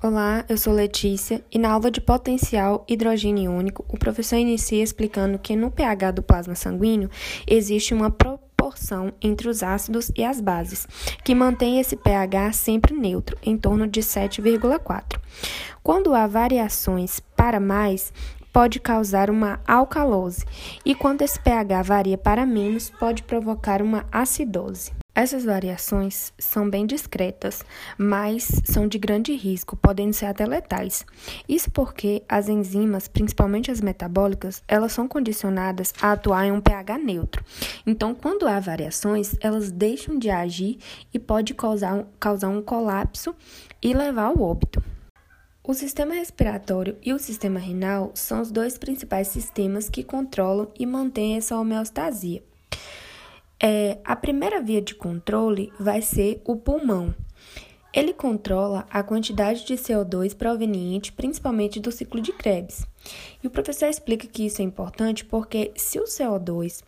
Olá, eu sou Letícia e na aula de potencial hidrogênio único, o professor inicia explicando que no pH do plasma sanguíneo existe uma proporção entre os ácidos e as bases, que mantém esse pH sempre neutro, em torno de 7,4. Quando há variações para mais, pode causar uma alcalose, e quando esse pH varia para menos, pode provocar uma acidose. Essas variações são bem discretas, mas são de grande risco, podendo ser até letais. Isso porque as enzimas, principalmente as metabólicas, elas são condicionadas a atuar em um pH neutro. Então, quando há variações, elas deixam de agir e pode causar, causar um colapso e levar ao óbito. O sistema respiratório e o sistema renal são os dois principais sistemas que controlam e mantêm essa homeostasia. É, a primeira via de controle vai ser o pulmão. Ele controla a quantidade de CO2 proveniente principalmente do ciclo de Krebs. E o professor explica que isso é importante porque se o CO2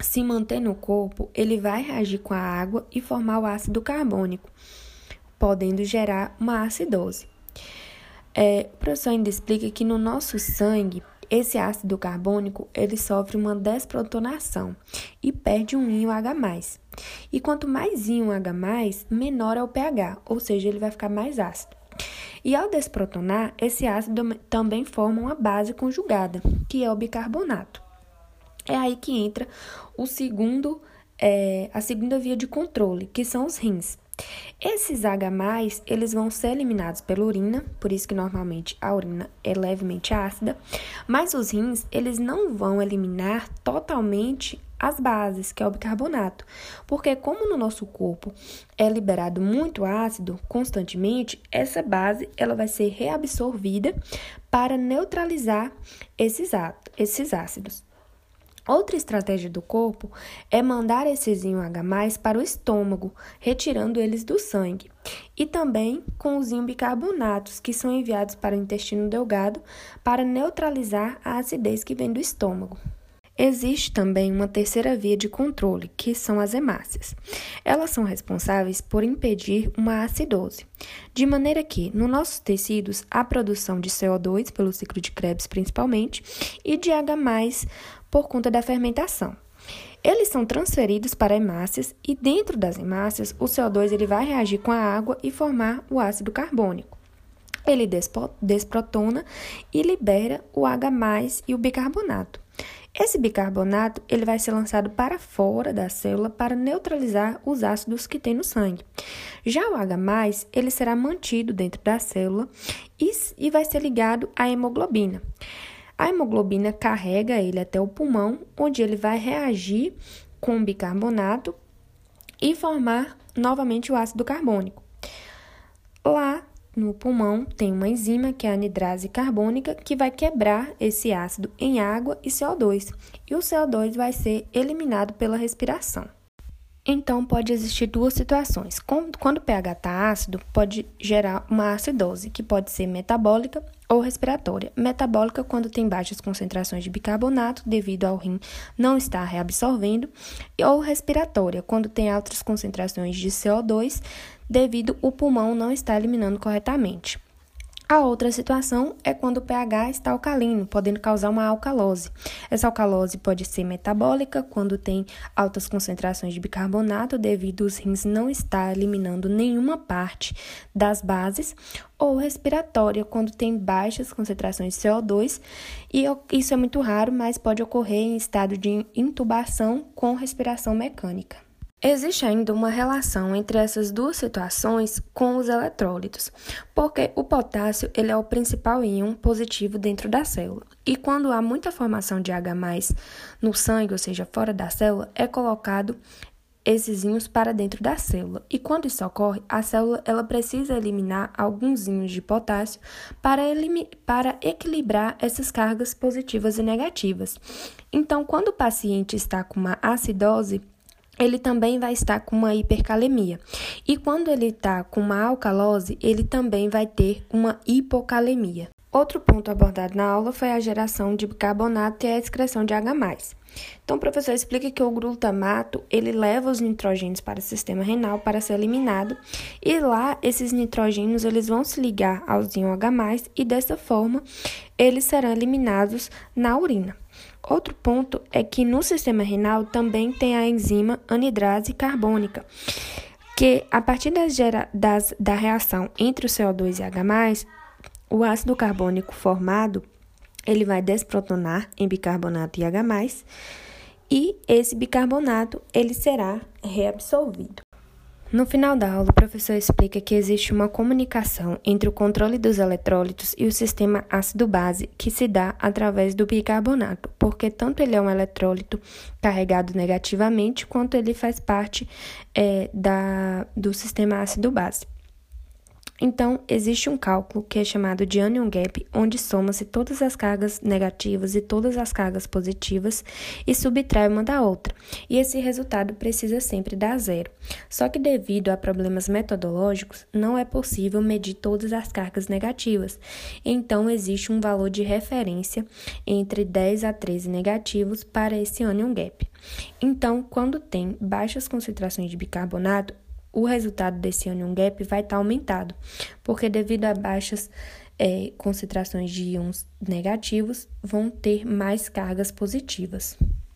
se manter no corpo, ele vai reagir com a água e formar o ácido carbônico, podendo gerar uma acidose. É, o professor ainda explica que no nosso sangue esse ácido carbônico ele sofre uma desprotonação e perde um íon H+. E quanto mais íon H+, menor é o pH, ou seja, ele vai ficar mais ácido. E ao desprotonar, esse ácido também forma uma base conjugada, que é o bicarbonato. É aí que entra o segundo, é, a segunda via de controle, que são os rins. Esses H+, eles vão ser eliminados pela urina, por isso que normalmente a urina é levemente ácida, mas os rins, eles não vão eliminar totalmente as bases, que é o bicarbonato, porque como no nosso corpo é liberado muito ácido constantemente, essa base ela vai ser reabsorvida para neutralizar esses, ácidos. Outra estratégia do corpo é mandar esses íons H+, para o estômago, retirando eles do sangue, e também com os íons bicarbonatos, que são enviados para o intestino delgado para neutralizar a acidez que vem do estômago. Existe também uma terceira via de controle, que são as hemácias. Elas são responsáveis por impedir uma acidose, de maneira que, nos nossos tecidos, há produção de CO2, pelo ciclo de Krebs principalmente, e de H+, por conta da fermentação. Eles são transferidos para hemácias e dentro das hemácias o CO2 ele vai reagir com a água e formar o ácido carbônico. Ele desprotona e libera o H+ e o bicarbonato. Esse bicarbonato ele vai ser lançado para fora da célula para neutralizar os ácidos que tem no sangue. Já o H+, ele será mantido dentro da célula e, e vai ser ligado à hemoglobina. A hemoglobina carrega ele até o pulmão, onde ele vai reagir com o bicarbonato e formar novamente o ácido carbônico. No pulmão tem uma enzima, que é a anidrase carbônica, que vai quebrar esse ácido em água e CO2, e o CO2 vai ser eliminado pela respiração. Então, pode existir duas situações. Quando o pH está ácido, pode gerar uma acidose, que pode ser metabólica ou respiratória. Metabólica, quando tem baixas concentrações de bicarbonato, devido ao rim não estar reabsorvendo, ou respiratória, quando tem altas concentrações de CO2, devido o pulmão não estar eliminando corretamente. A outra situação é quando o pH está alcalino, podendo causar uma alcalose. Essa alcalose pode ser metabólica, quando tem altas concentrações de bicarbonato, devido os rins não estar eliminando nenhuma parte das bases, ou respiratória, quando tem baixas concentrações de CO2, e isso é muito raro, mas pode ocorrer em estado de intubação com respiração mecânica. Existe ainda uma relação entre essas duas situações com os eletrólitos, porque o potássio ele é o principal íon positivo dentro da célula. E quando há muita formação de H+ no sangue, ou seja, fora da célula, é colocado esses íons para dentro da célula. E quando isso ocorre, a célula ela precisa eliminar alguns íons de potássio para, para equilibrar essas cargas positivas e negativas. Então, quando o paciente está com uma acidose, ele também vai estar com uma hipercalemia. E quando ele está com uma alcalose, ele também vai ter uma hipocalemia. Outro ponto abordado na aula foi a geração de bicarbonato e a excreção de H+. Então, o professor explica que o glutamato, ele leva os nitrogênios para o sistema renal para ser eliminado, e lá esses nitrogênios eles vão se ligar ao íon H+, e dessa forma eles serão eliminados na urina. Outro ponto é que no sistema renal também tem a enzima anidrase carbônica, que a partir das, das, da reação entre o CO2 e H+, o ácido carbônico formado, ele vai desprotonar em bicarbonato e H+, e esse bicarbonato ele será reabsorvido. No final da aula, o professor explica que existe uma comunicação entre o controle dos eletrólitos e o sistema ácido-base que se dá através do bicarbonato, porque tanto ele é um eletrólito carregado negativamente, quanto ele faz parte é, da, do sistema ácido-base. Então, existe um cálculo que é chamado de anion gap, onde soma-se todas as cargas negativas e todas as cargas positivas e subtrai uma da outra. E esse resultado precisa sempre dar zero. Só que devido a problemas metodológicos, não é possível medir todas as cargas negativas. Então, existe um valor de referência entre 10 a 13 negativos para esse anion gap. Então, quando tem baixas concentrações de bicarbonato, o resultado desse anion gap vai estar tá aumentado, porque devido a baixas é, concentrações de íons negativos, vão ter mais cargas positivas.